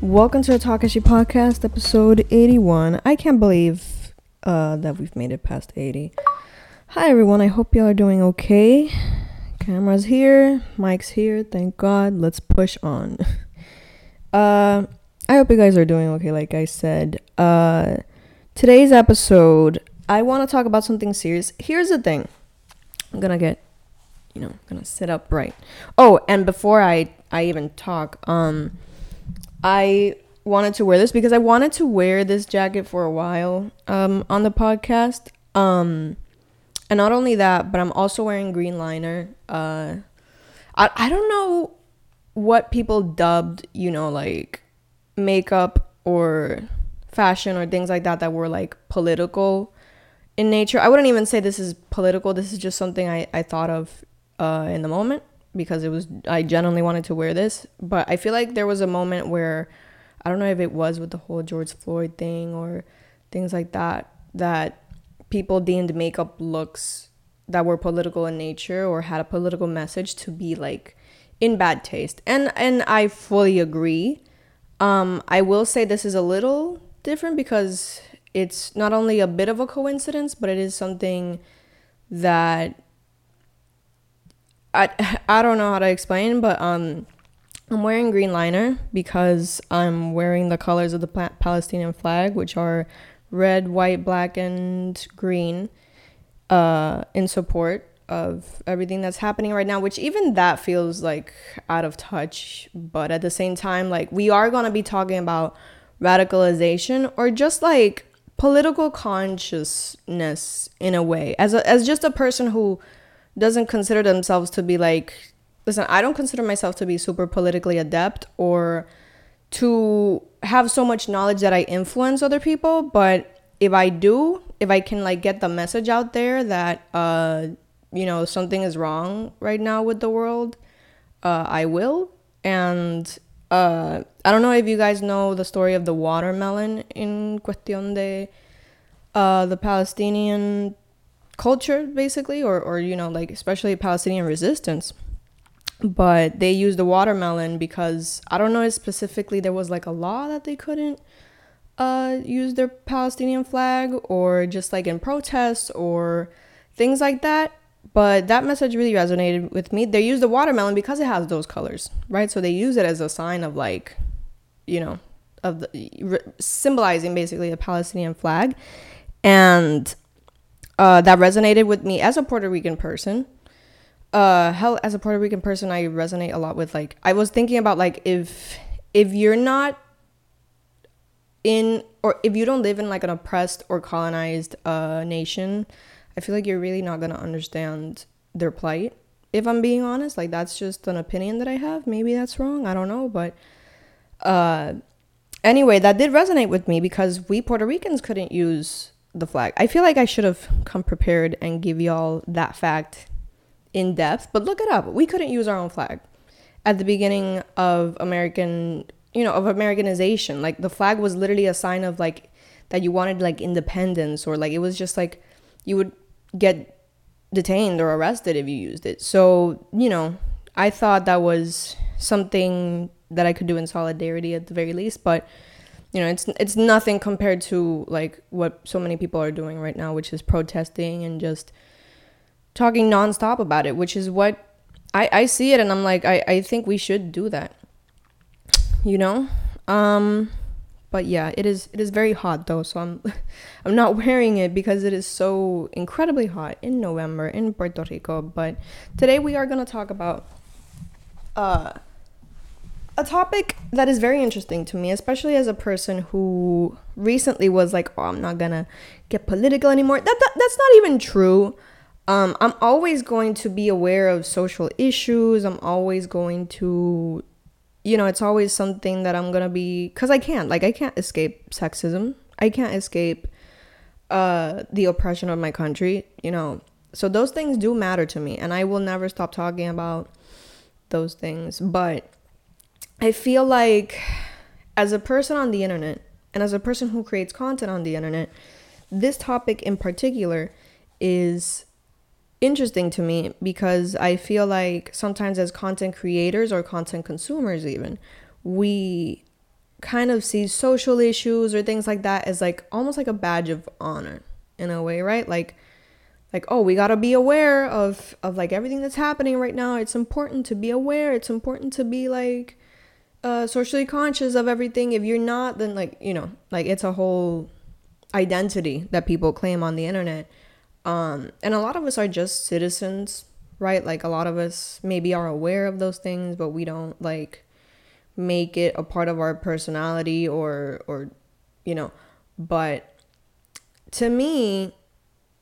Welcome to the Talkeshi Podcast, episode 81. I can't believe uh, that we've made it past 80. Hi, everyone. I hope y'all are doing okay. Camera's here, mic's here. Thank God. Let's push on. uh, I hope you guys are doing okay, like I said. Uh, today's episode, I want to talk about something serious. Here's the thing I'm gonna get, you know, gonna sit up right. Oh, and before I, I even talk, um, I wanted to wear this because I wanted to wear this jacket for a while um, on the podcast. Um, and not only that, but I'm also wearing green liner. Uh, I, I don't know what people dubbed, you know, like makeup or fashion or things like that that were like political in nature. I wouldn't even say this is political. This is just something I, I thought of uh, in the moment because it was I genuinely wanted to wear this, but I feel like there was a moment where I don't know if it was with the whole George Floyd thing or things like that that people deemed makeup looks that were political in nature or had a political message to be like in bad taste. And and I fully agree. Um I will say this is a little different because it's not only a bit of a coincidence, but it is something that I I don't know how to explain, but um, I'm wearing green liner because I'm wearing the colors of the Palestinian flag, which are red, white, black, and green, uh, in support of everything that's happening right now. Which even that feels like out of touch, but at the same time, like we are gonna be talking about radicalization or just like political consciousness in a way as a, as just a person who doesn't consider themselves to be like listen i don't consider myself to be super politically adept or to have so much knowledge that i influence other people but if i do if i can like get the message out there that uh you know something is wrong right now with the world uh i will. And uh i don't know if you guys know the story of the watermelon in cuestión de uh the palestinian culture basically or or you know like especially Palestinian resistance. But they used the watermelon because I don't know if specifically there was like a law that they couldn't uh use their Palestinian flag or just like in protests or things like that. But that message really resonated with me. They use the watermelon because it has those colors right? So they use it as a sign of like you know of the re- symbolizing basically the Palestinian flag. And uh, that resonated with me as a Puerto Rican person. Uh, hell, as a Puerto Rican person, I resonate a lot with like I was thinking about like if if you're not in or if you don't live in like an oppressed or colonized uh, nation, I feel like you're really not gonna understand their plight. If I'm being honest, like that's just an opinion that I have. Maybe that's wrong. I don't know, but uh, anyway, that did resonate with me because we Puerto Ricans couldn't use the flag. I feel like I should have come prepared and give y'all that fact in depth, but look it up. We couldn't use our own flag at the beginning of American, you know, of Americanization. Like the flag was literally a sign of like that you wanted like independence or like it was just like you would get detained or arrested if you used it. So, you know, I thought that was something that I could do in solidarity at the very least, but you know it's it's nothing compared to like what so many people are doing right now which is protesting and just talking nonstop about it which is what i i see it and i'm like i i think we should do that you know? Um but yeah it is it is very hot though so i'm i'm not wearing it because it is so incredibly hot in november in puerto rico but today we are going to talk about uh a topic that is very interesting to me, especially as a person who recently was like, "Oh, I'm not gonna get political anymore." That, that that's not even true. Um, I'm always going to be aware of social issues. I'm always going to, you know, it's always something that I'm gonna be because I can't like I can't escape sexism. I can't escape uh the oppression of my country. You know, so those things do matter to me, and I will never stop talking about those things, but I feel like as a person on the internet and as a person who creates content on the internet, this topic in particular is interesting to me because I feel like sometimes as content creators or content consumers even, we kind of see social issues or things like that as like almost like a badge of honor in a way, right? Like like oh, we got to be aware of of like everything that's happening right now. It's important to be aware. It's important to be like uh socially conscious of everything. If you're not, then like, you know, like it's a whole identity that people claim on the internet. Um and a lot of us are just citizens, right? Like a lot of us maybe are aware of those things, but we don't like make it a part of our personality or or you know but to me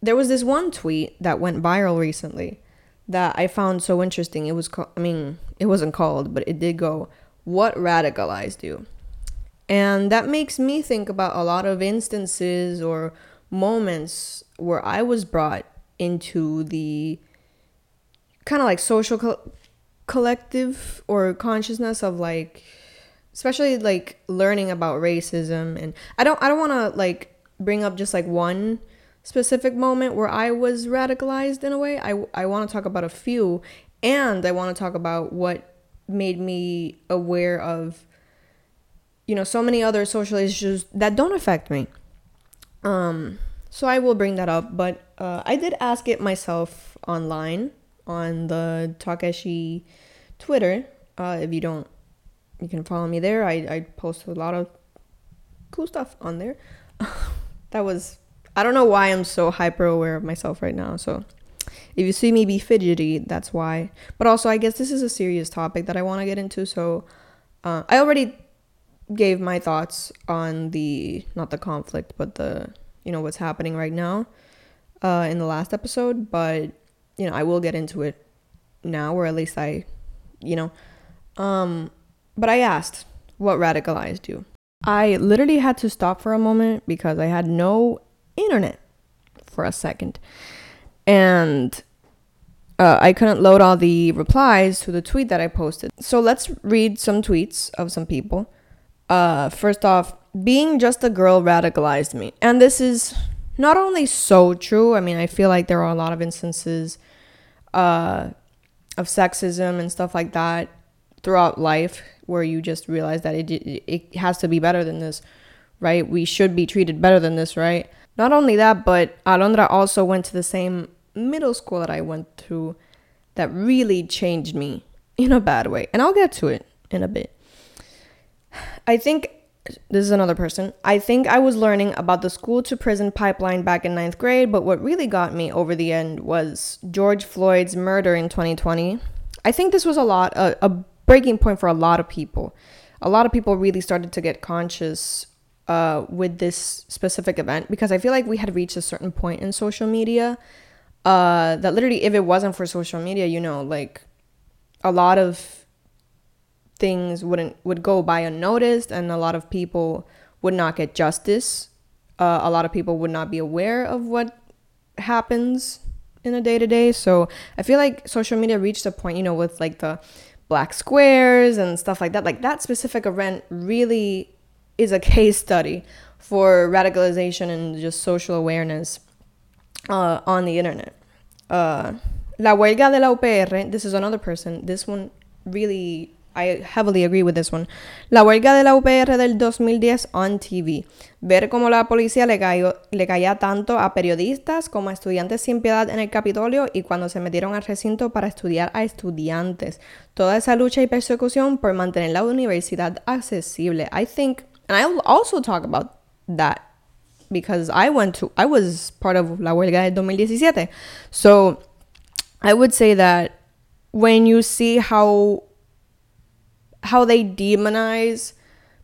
there was this one tweet that went viral recently that I found so interesting. It was called, I mean, it wasn't called, but it did go, What radicalized you? And that makes me think about a lot of instances or moments where I was brought into the kind of like social co- collective or consciousness of like especially like learning about racism and I don't I don't want to like bring up just like one specific moment where I was radicalized in a way. I I want to talk about a few and I want to talk about what made me aware of you know so many other social issues that don't affect me. Um so I will bring that up, but uh, I did ask it myself online on the Talkeshi Twitter. Uh, if you don't, you can follow me there. I, I post a lot of cool stuff on there. that was, I don't know why I'm so hyper aware of myself right now. So if you see me be fidgety, that's why. But also, I guess this is a serious topic that I want to get into. So uh, I already gave my thoughts on the, not the conflict, but the, you know, what's happening right now uh, in the last episode. But, you know, I will get into it now, or at least I, you know, um, but I asked, what radicalized you? I literally had to stop for a moment because I had no internet for a second. And uh, I couldn't load all the replies to the tweet that I posted. So let's read some tweets of some people. Uh, first off, being just a girl radicalized me. And this is not only so true, I mean, I feel like there are a lot of instances uh, of sexism and stuff like that throughout life where you just realize that it it has to be better than this, right? We should be treated better than this, right? Not only that, but Alondra also went to the same middle school that I went to that really changed me in a bad way. And I'll get to it in a bit. I think this is another person. I think I was learning about the school to prison pipeline back in ninth grade, but what really got me over the end was George Floyd's murder in 2020. I think this was a lot, a, a breaking point for a lot of people. A lot of people really started to get conscious uh, with this specific event because I feel like we had reached a certain point in social media uh, that literally, if it wasn't for social media, you know, like a lot of things wouldn't would go by unnoticed, and a lot of people would not get justice. Uh, a lot of people would not be aware of what happens in a day to day. So I feel like social media reached a point, you know, with like the black squares and stuff like that. Like that specific event really is a case study for radicalization and just social awareness uh, on the internet. Uh, La huelga de la UPR, this is another person. This one really I heavily agree with this one. La huelga de la UPR del 2010 on TV. Ver cómo la policía le, cayó, le caía tanto a periodistas como a estudiantes sin piedad en el Capitolio y cuando se metieron al recinto para estudiar a estudiantes. Toda esa lucha y persecución por mantener la universidad accesible. I think, and I'll also talk about that because I went to, I was part of la huelga del 2017. So I would say that when you see how how they demonize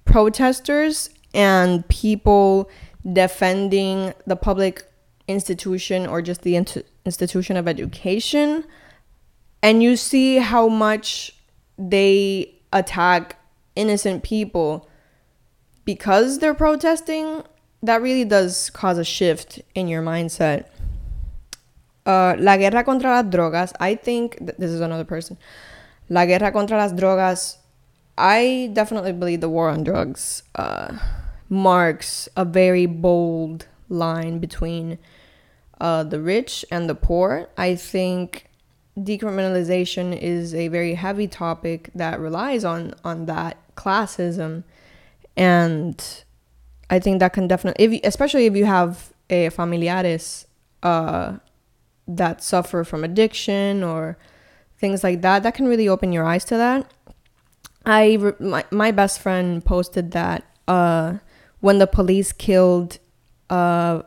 protesters and people defending the public institution or just the institution of education and you see how much they attack innocent people because they're protesting that really does cause a shift in your mindset. Uh, la guerra contra las drogas i think th- this is another person. La guerra contra las drogas I definitely believe the war on drugs uh, marks a very bold line between uh, the rich and the poor. I think decriminalization is a very heavy topic that relies on on that classism, and I think that can definitely, if especially if you have a familiares uh, that suffer from addiction or things like that, that can really open your eyes to that. I my, my best friend posted that uh, when the police killed a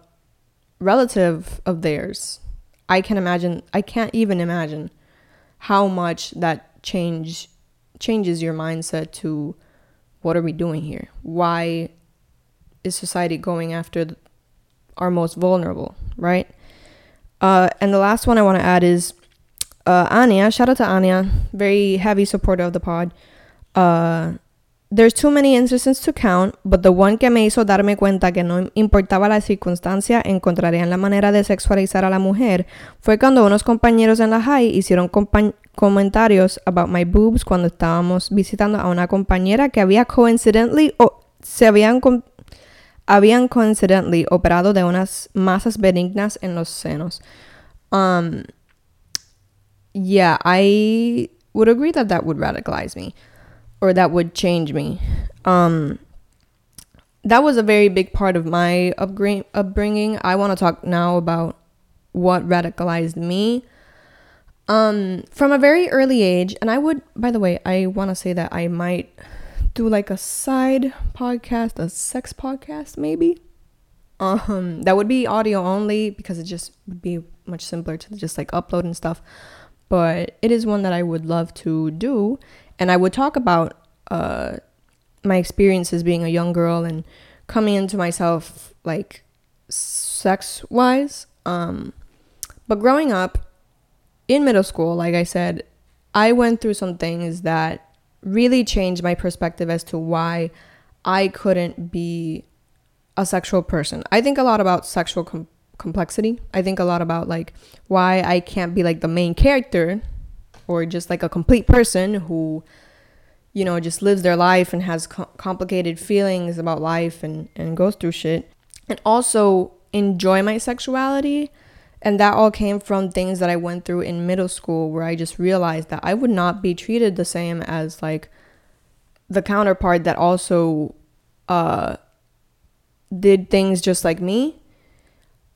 relative of theirs, I can imagine. I can't even imagine how much that change changes your mindset to what are we doing here? Why is society going after our most vulnerable, right? Uh, and the last one I want to add is uh, Anya. Shout out to Anya, very heavy supporter of the pod. Uh, there's too many instances to count, but the one que me hizo darme cuenta que no importaba la circunstancia, encontrarían la manera de sexualizar a la mujer fue cuando unos compañeros en la high hicieron comentarios about my boobs cuando estábamos visitando a una compañera que había coincidentally o se habían habían coincidentally operado de unas masas benignas en los senos. Um, yeah, I would agree that that would radicalize me or that would change me. Um, that was a very big part of my upbringing. I want to talk now about what radicalized me. Um, from a very early age, and I would, by the way, I want to say that I might do like a side podcast, a sex podcast maybe. Um, that would be audio only because it just would be much simpler to just like upload and stuff. But it is one that I would love to do, and I would talk about uh my experiences being a young girl and coming into myself like sex wise. Um, but growing up in middle school, like I said, I went through some things that really changed my perspective as to why I couldn't be a sexual person. I think a lot about sexual com- complexity. I think a lot about like why I can't be like the main character or just like a complete person who you know just lives their life and has co- complicated feelings about life and and goes through shit and also enjoy my sexuality and that all came from things that I went through in middle school where I just realized that I would not be treated the same as like the counterpart that also uh did things just like me.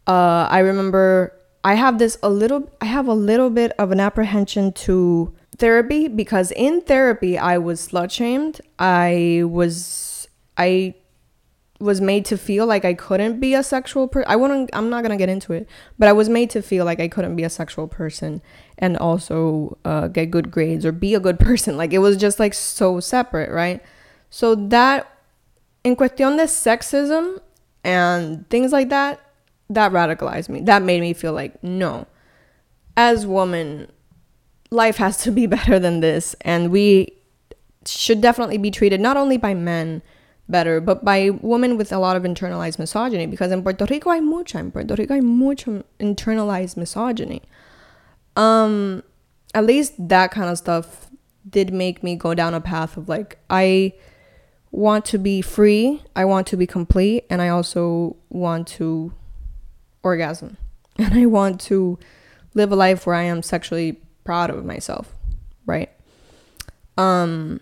Uh I remember I have this a little I have a little bit of an apprehension to therapy because in therapy I was slut shamed. I was I was made to feel like I couldn't be a sexual person. I wouldn't I'm not to get into it, but I was made to feel like I couldn't be a sexual person and also uh, get good grades or be a good person. Like it was just like so separate, right? So that in cuestión de sexism and things like that, that radicalized me. That made me feel like no. As woman, life has to be better than this and we should definitely be treated not only by men better, but by women with a lot of internalized misogyny. Because in Puerto Rico hay mucha, in Puerto Rico hay mucho internalized misogyny. Um, at least that kind of stuff did make me go down a path of like I want to be free, I want to be complete, and I also want to orgasm. And I want to live a life where I am sexually proud of myself, right? Um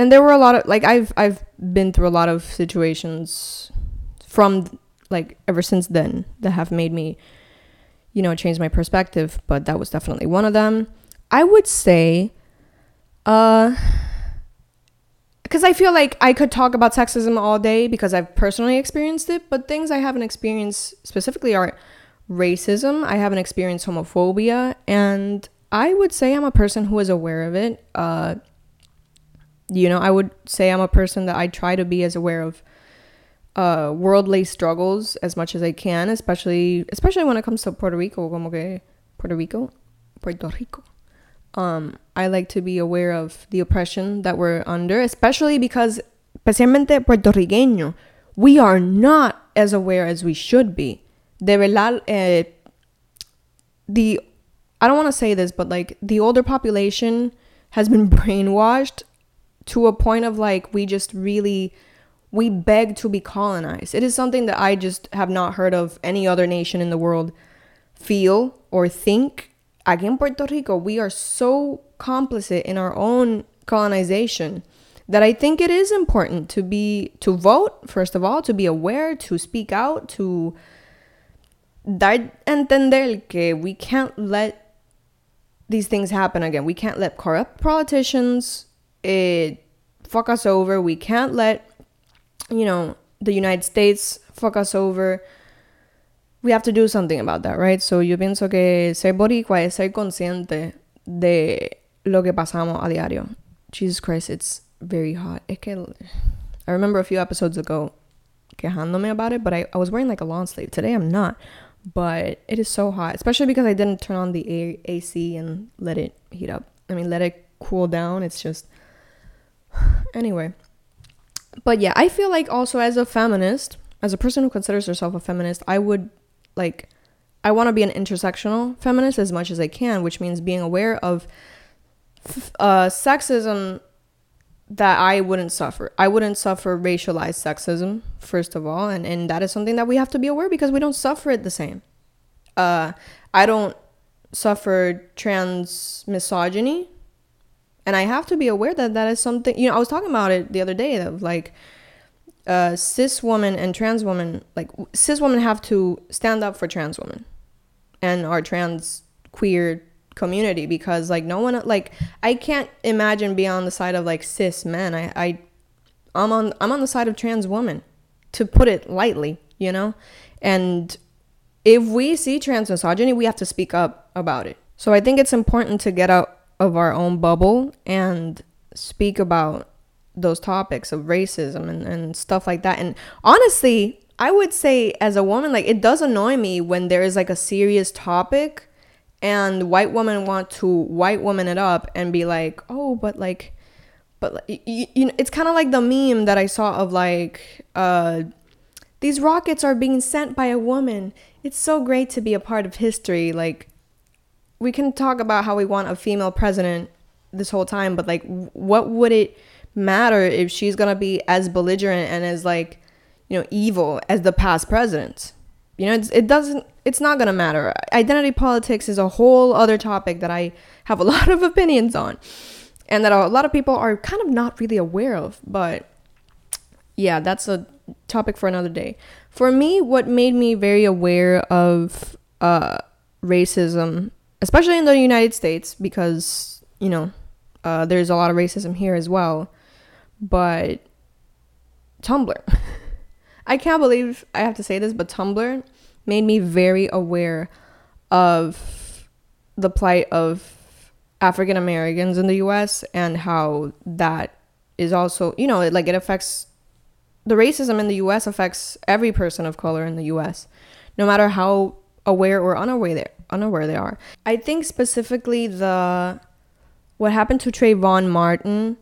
and there were a lot of like I've I've been through a lot of situations from like ever since then that have made me you know change my perspective but that was definitely one of them. I would say uh because i feel like i could talk about sexism all day because i've personally experienced it but things i haven't experienced specifically are racism i haven't experienced homophobia and i would say i'm a person who is aware of it uh you know, I would say I'm a person that I try to be as aware of uh, worldly struggles as much as I can, especially especially when it comes to Puerto Rico, como que Puerto Rico, Puerto Rico. Um, I like to be aware of the oppression that we're under, especially because, especialmente puertorriqueño, we are not as aware as we should be. De verdad, eh, the I don't want to say this, but like the older population has been brainwashed to a point of like we just really We beg to be colonized. It is something that I just have not heard of any other nation in the world feel or think. Aquí in Puerto Rico, we are so complicit in our own colonization that I think it is important to be to vote first of all, to be aware, to speak out, to dar entender que we can't let these things happen again. We can't let corrupt politicians it fuck us over. We can't let you know the United States fuck us over. We have to do something about that, right? So yo pienso que ser boricua es ser consciente de lo que pasamos a diario. Jesus Christ, it's very hot. Es que I remember a few episodes ago quejándome about it, but I, I was wearing like a long sleeve. Today I'm not. But it is so hot, especially because I didn't turn on the a- AC and let it heat up. I mean, let it cool down. It's just. anyway. But yeah, I feel like also as a feminist, as a person who considers herself a feminist, I would like. I want to be an intersectional feminist as much as I can, which means being aware of uh, sexism that I wouldn't suffer. I wouldn't suffer racialized sexism, first of all, and, and that is something that we have to be aware because we don't suffer it the same. Uh, I don't suffer trans misogyny, and I have to be aware that that is something. You know, I was talking about it the other day of like uh, cis women and trans women. Like cis women have to stand up for trans women, and our trans queer community because like no one like I can't imagine being on the side of like cis men. I I I'm on I'm on the side of trans women to put it lightly, you know? And if we see trans misogyny, we have to speak up about it. So I think it's important to get out of our own bubble and speak about those topics of racism and, and stuff like that. And honestly, I would say as a woman, like it does annoy me when there is like a serious topic and white women want to white woman it up and be like oh but like but you, you know it's kind of like the meme that i saw of like uh these rockets are being sent by a woman it's so great to be a part of history like we can talk about how we want a female president this whole time but like what would it matter if she's gonna be as belligerent and as like you know evil as the past presidents you know, it doesn't, it's not to matter. Identity politics is a whole other topic that I have a lot of opinions on and that a lot of people are kind of not really aware of. But yeah, that's a topic for another day. For me, what made me very aware of uh, racism, especially in the United States, because, you know, uh, there's a lot of racism here as well, but Tumblr. I can't believe I have to say this, but Tumblr made me very aware of the plight of African Americans in the US and how that is also, you know, like it affects the racism in the US affects every person of color in the US, no matter how aware or unaware they unaware they are. I think specifically the what happened to Trayvon Martin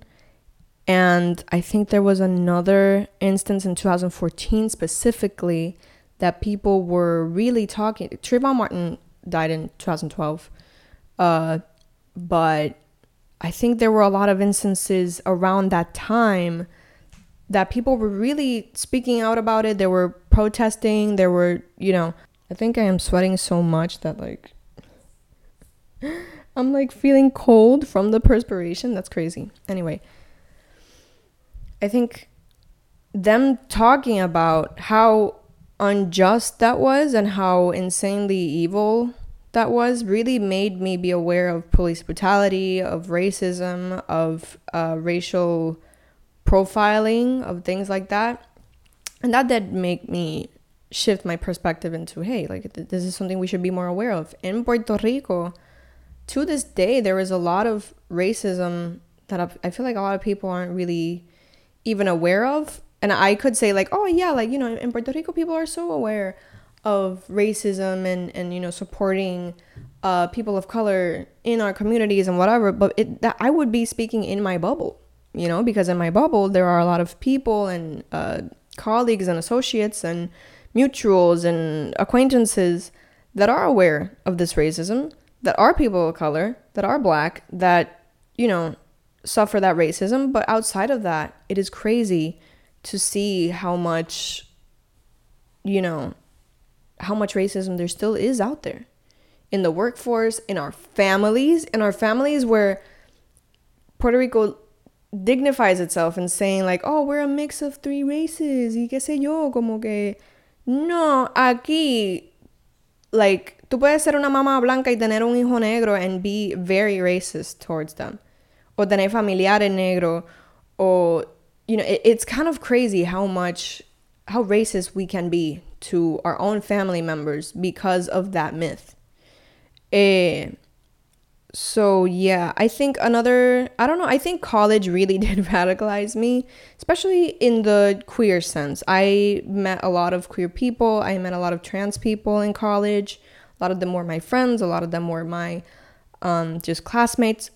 and I think there was another instance in 2014 specifically that people were really talking. Trayvon Martin died in 2012, uh, but I think there were a lot of instances around that time that people were really speaking out about it. They were protesting. There were, you know, I think I am sweating so much that like I'm like feeling cold from the perspiration. That's crazy. Anyway, I think them talking about how unjust that was and how insanely evil that was really made me be aware of police brutality, of racism, of uh, racial profiling, of things like that. And that did make me shift my perspective into hey, like this is something we should be more aware of. In Puerto Rico, to this day, there is a lot of racism that I feel like a lot of people aren't really even aware of and i could say like oh yeah like you know in puerto rico people are so aware of racism and and you know supporting uh, people of color in our communities and whatever but it that i would be speaking in my bubble you know because in my bubble there are a lot of people and uh, colleagues and associates and mutuals and acquaintances that are aware of this racism that are people of color that are black that you know suffer that racism. But outside of that, it is crazy to see how much, you know, how much racism there still is out there in the workforce, in our families, in our families where Puerto Rico dignifies itself in saying like, oh, we're a mix of three races y qué sé yo, como que no, aquí like tú puedes ser una mamá blanca y tener un hijo negro and be very racist towards them. O tener familiares negro or you know, it, it's kind of crazy how much how racist we can be to our own family members because of that myth. Eh, so yeah, I think another I don't know, I think college really did radicalize me, especially in the queer sense. I met a lot of queer people, I met a lot of trans people in college. A lot of them were my friends, a lot of them were my um, just classmates.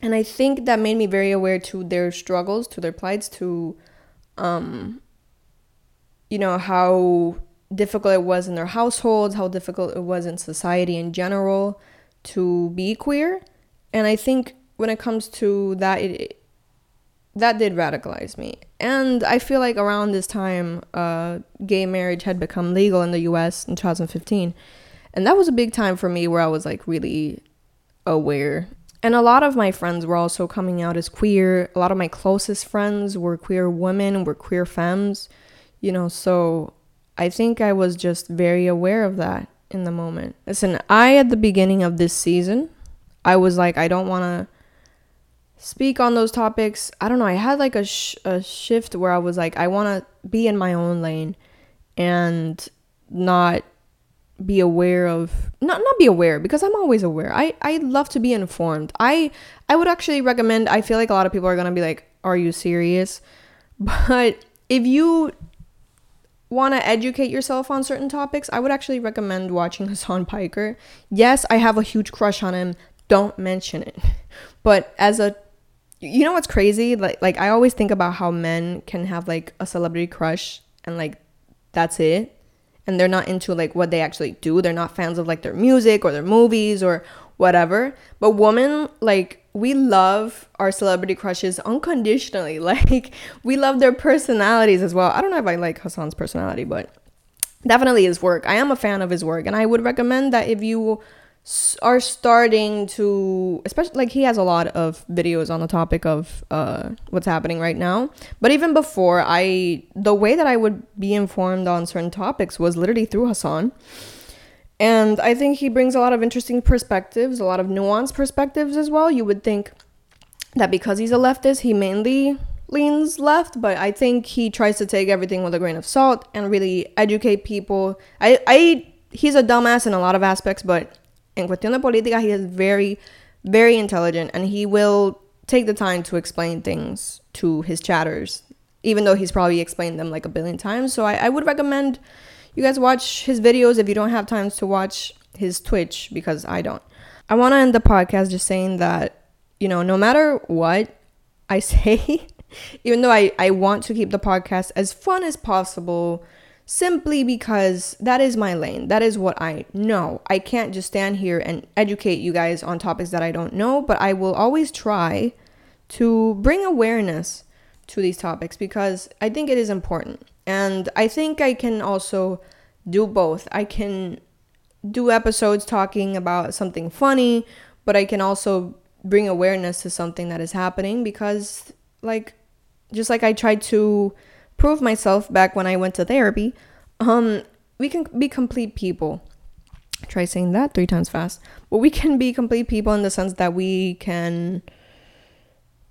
And I think that made me very aware to their struggles, to their plights, to um, you know, how difficult it was in their households, how difficult it was in society in general to be queer. And I think when it comes to that, it, that did radicalize me. And I feel like around this time, uh, gay marriage had become legal in the US in 2015. And that was a big time for me where I was like really aware. And a lot of my friends were also coming out as queer. A lot of my closest friends were queer women, were queer femmes, you know, so I think I was just very aware of that in the moment. Listen, I at the beginning of this season, I was like, I don't want to speak on those topics. I don't know. I had like a, sh- a shift where I was like, I want to be in my own lane and not be aware of not not be aware because I'm always aware. I I love to be informed. I I would actually recommend I feel like a lot of people are going to be like, "Are you serious?" But if you want to educate yourself on certain topics, I would actually recommend watching Hasan Piker. Yes, I have a huge crush on him. Don't mention it. But as a you know what's crazy? Like like I always think about how men can have like a celebrity crush and like that's it. And they're not into like what they actually do. They're not fans of like their music or their movies or whatever. But women like we love our celebrity crushes unconditionally. Like we love their personalities as well. I don't know if I like Hasan's personality, but definitely his work. I am a fan of his work, and I would recommend that if you are starting to especially like he has a lot of videos on the topic of uh what's happening right now but even before i the way that i would be informed on certain topics was literally through hasan and I think he brings a lot of interesting perspectives, a lot of nuanced perspectives as well. You would think that because he's a leftist, he mainly leans left, but I think he tries to take everything with a grain of salt and really educate people. I, I he's a dumbass in a lot of aspects, but in cuestión de política, he is very, very intelligent and he will take the time to explain things to his chatters, even though he's probably explained them like a billion times. So I, I would recommend you guys watch his videos if you don't have time to watch his Twitch because I don't. I want to end the podcast just saying that, you know, no matter what I say, even though I, I want to keep the podcast as fun as possible, simply because that is my lane. That is what I know. I can't just stand here and educate you guys on topics that I don't know, but I will always try to bring awareness to these topics because I think it is important. And I think I can also do both. I can do episodes talking about something funny, but I can also bring awareness to something that is happening because, like, just like I tried to prove myself back when I went to therapy, um, we can be complete people. Try saying that three times fast. But we can be complete people in the sense that we can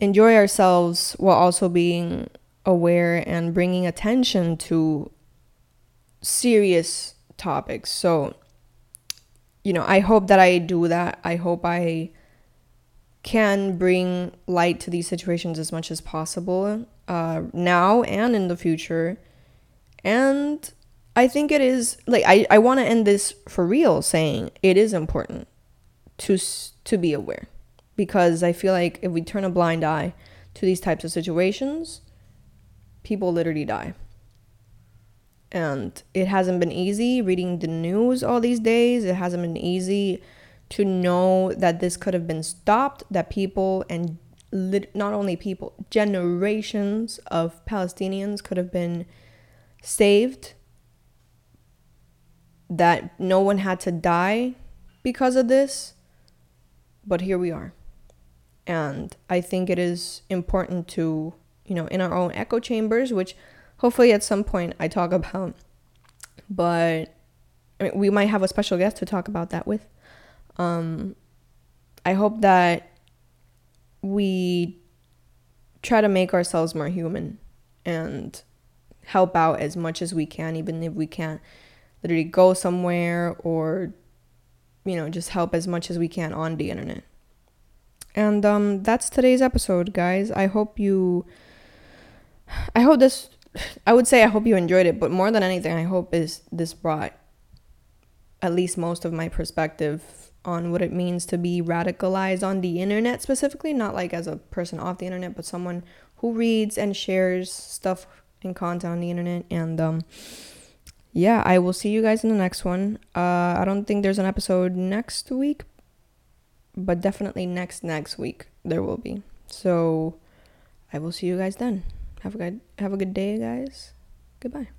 enjoy ourselves while also being aware and bringing attention to serious topics. So, you know, I hope that I do that. I hope I can bring light to these situations as much as possible uh, now and in the future. And I think it is like I, I want to end this for real saying it is important to to be aware because I feel like if we turn a blind eye to these types of situations, people literally die. And it hasn't been easy reading the news all these days. It hasn't been easy to know that this could have been stopped, that people and lit- not only people, generations of Palestinians could have been saved, that no one had to die because of this. But here we are. And I think it is important to, you know, in our own echo chambers, which hopefully at some point I talk about, but I mean, we might have a special guest to talk about that with. Um, I hope that we try to make ourselves more human and help out as much as we can, even if we can't literally go somewhere or, you know, just help as much as we can on the internet. And um, that's today's episode, guys. I hope you. I hope this. I would say I hope you enjoyed it, but more than anything, I hope is this brought at least most of my perspective on what it means to be radicalized on the internet specifically, not like as a person off the internet, but someone who reads and shares stuff and content on the internet. And um, yeah, I will see you guys in the next one. Uh, I don't think there's an episode next week, but definitely next next week there will be. So I will see you guys then. Have a good have a good day, guys. Goodbye.